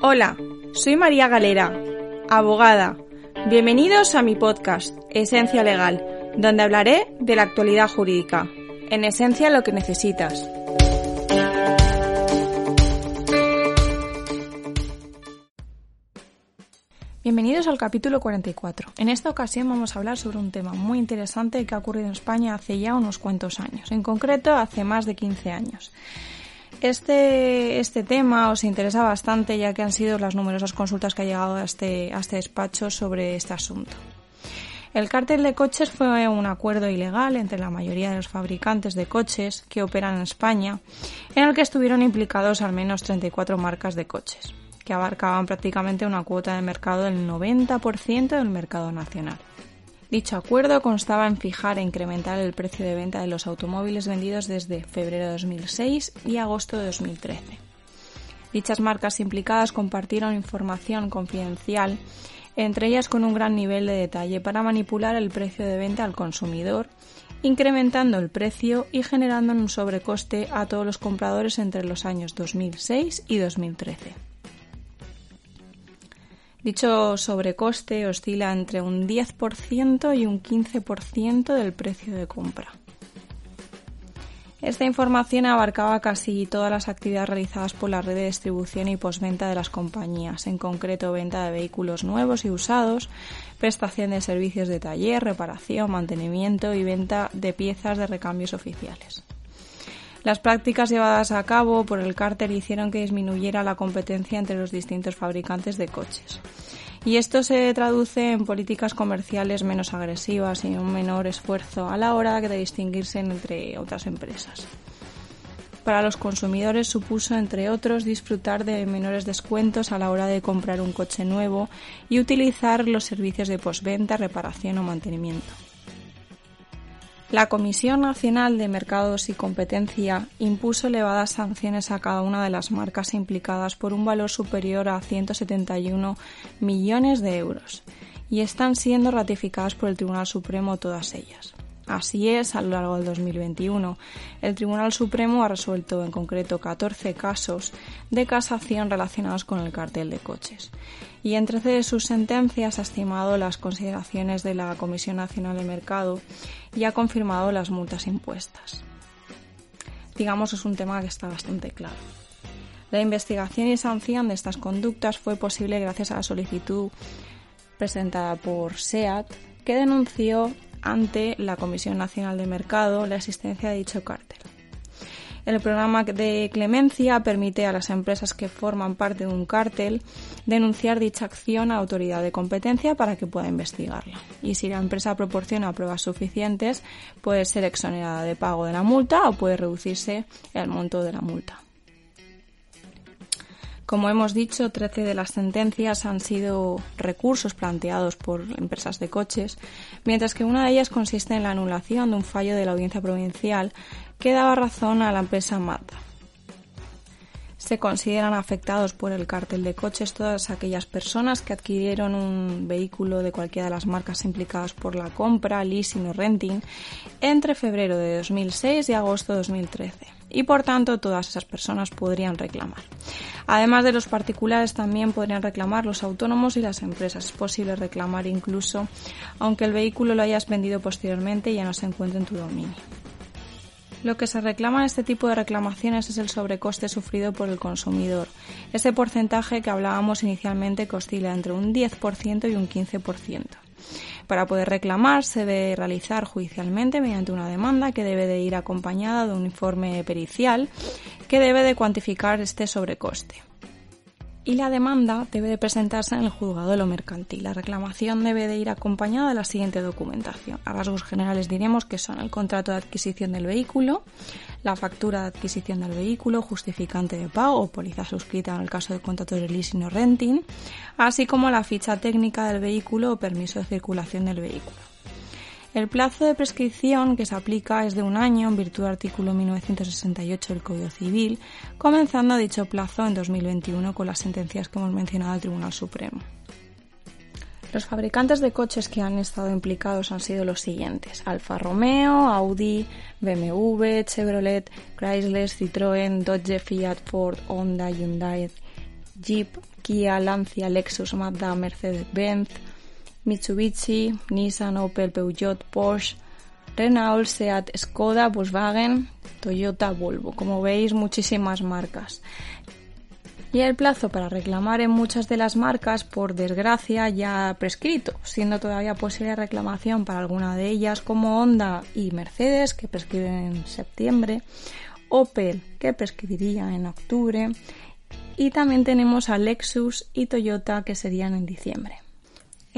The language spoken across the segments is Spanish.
Hola, soy María Galera, abogada. Bienvenidos a mi podcast, Esencia Legal, donde hablaré de la actualidad jurídica. En esencia lo que necesitas. Bienvenidos al capítulo 44. En esta ocasión vamos a hablar sobre un tema muy interesante que ha ocurrido en España hace ya unos cuantos años, en concreto hace más de 15 años. Este, este tema os interesa bastante ya que han sido las numerosas consultas que ha llegado a este, a este despacho sobre este asunto. El cártel de coches fue un acuerdo ilegal entre la mayoría de los fabricantes de coches que operan en España, en el que estuvieron implicados al menos 34 marcas de coches, que abarcaban prácticamente una cuota de mercado del 90% del mercado nacional. Dicho acuerdo constaba en fijar e incrementar el precio de venta de los automóviles vendidos desde febrero de 2006 y agosto de 2013. Dichas marcas implicadas compartieron información confidencial, entre ellas con un gran nivel de detalle para manipular el precio de venta al consumidor, incrementando el precio y generando un sobrecoste a todos los compradores entre los años 2006 y 2013. Dicho sobrecoste oscila entre un 10% y un 15% del precio de compra. Esta información abarcaba casi todas las actividades realizadas por la red de distribución y postventa de las compañías, en concreto venta de vehículos nuevos y usados, prestación de servicios de taller, reparación, mantenimiento y venta de piezas de recambios oficiales. Las prácticas llevadas a cabo por el cártel hicieron que disminuyera la competencia entre los distintos fabricantes de coches. Y esto se traduce en políticas comerciales menos agresivas y un menor esfuerzo a la hora de distinguirse entre otras empresas. Para los consumidores supuso, entre otros, disfrutar de menores descuentos a la hora de comprar un coche nuevo y utilizar los servicios de postventa, reparación o mantenimiento. La Comisión Nacional de Mercados y Competencia impuso elevadas sanciones a cada una de las marcas implicadas por un valor superior a 171 millones de euros y están siendo ratificadas por el Tribunal Supremo todas ellas. Así es, a lo largo del 2021, el Tribunal Supremo ha resuelto en concreto 14 casos de casación relacionados con el cartel de coches. Y en 13 de sus sentencias ha estimado las consideraciones de la Comisión Nacional de Mercado y ha confirmado las multas impuestas. Digamos, es un tema que está bastante claro. La investigación y sanción de estas conductas fue posible gracias a la solicitud presentada por SEAT, que denunció ante la Comisión Nacional de Mercado la existencia de dicho cártel. El programa de clemencia permite a las empresas que forman parte de un cártel denunciar dicha acción a autoridad de competencia para que pueda investigarla. Y si la empresa proporciona pruebas suficientes, puede ser exonerada de pago de la multa o puede reducirse el monto de la multa. Como hemos dicho, 13 de las sentencias han sido recursos planteados por empresas de coches, mientras que una de ellas consiste en la anulación de un fallo de la audiencia provincial que daba razón a la empresa Mazda. Se consideran afectados por el cártel de coches todas aquellas personas que adquirieron un vehículo de cualquiera de las marcas implicadas por la compra, leasing o renting entre febrero de 2006 y agosto de 2013 y por tanto todas esas personas podrían reclamar. Además de los particulares también podrían reclamar los autónomos y las empresas. Es posible reclamar incluso aunque el vehículo lo hayas vendido posteriormente y ya no se encuentre en tu dominio. Lo que se reclama en este tipo de reclamaciones es el sobrecoste sufrido por el consumidor, ese porcentaje que hablábamos inicialmente que oscila entre un 10% y un 15%. Para poder reclamar se debe realizar judicialmente mediante una demanda que debe de ir acompañada de un informe pericial que debe de cuantificar este sobrecoste. Y la demanda debe de presentarse en el juzgado de lo mercantil. La reclamación debe de ir acompañada de la siguiente documentación. A rasgos generales diremos que son el contrato de adquisición del vehículo, la factura de adquisición del vehículo, justificante de pago o póliza suscrita en el caso de contrato de leasing o renting, así como la ficha técnica del vehículo o permiso de circulación del vehículo. El plazo de prescripción que se aplica es de un año en virtud del artículo 1968 del Código Civil, comenzando dicho plazo en 2021 con las sentencias que hemos mencionado del Tribunal Supremo. Los fabricantes de coches que han estado implicados han sido los siguientes: Alfa Romeo, Audi, BMW, Chevrolet, Chrysler, Citroën, Dodge, Fiat, Ford, Honda, Hyundai, Jeep, Kia, Lancia, Lexus, Mazda, Mercedes-Benz, Mitsubishi, Nissan, Opel, Peugeot, Porsche, Renault, Seat, Skoda, Volkswagen, Toyota, Volvo. Como veis, muchísimas marcas. Y el plazo para reclamar en muchas de las marcas, por desgracia, ya prescrito, siendo todavía posible reclamación para alguna de ellas, como Honda y Mercedes, que prescriben en septiembre, Opel, que prescribiría en octubre, y también tenemos a Lexus y Toyota, que serían en diciembre.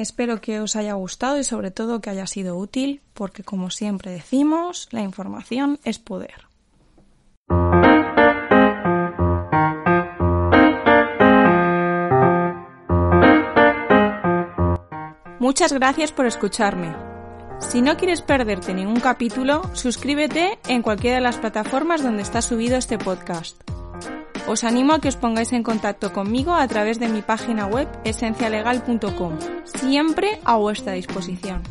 Espero que os haya gustado y sobre todo que haya sido útil, porque como siempre decimos, la información es poder. Muchas gracias por escucharme. Si no quieres perderte ningún capítulo, suscríbete en cualquiera de las plataformas donde está subido este podcast. Os animo a que os pongáis en contacto conmigo a través de mi página web esencialegal.com, siempre a vuestra disposición.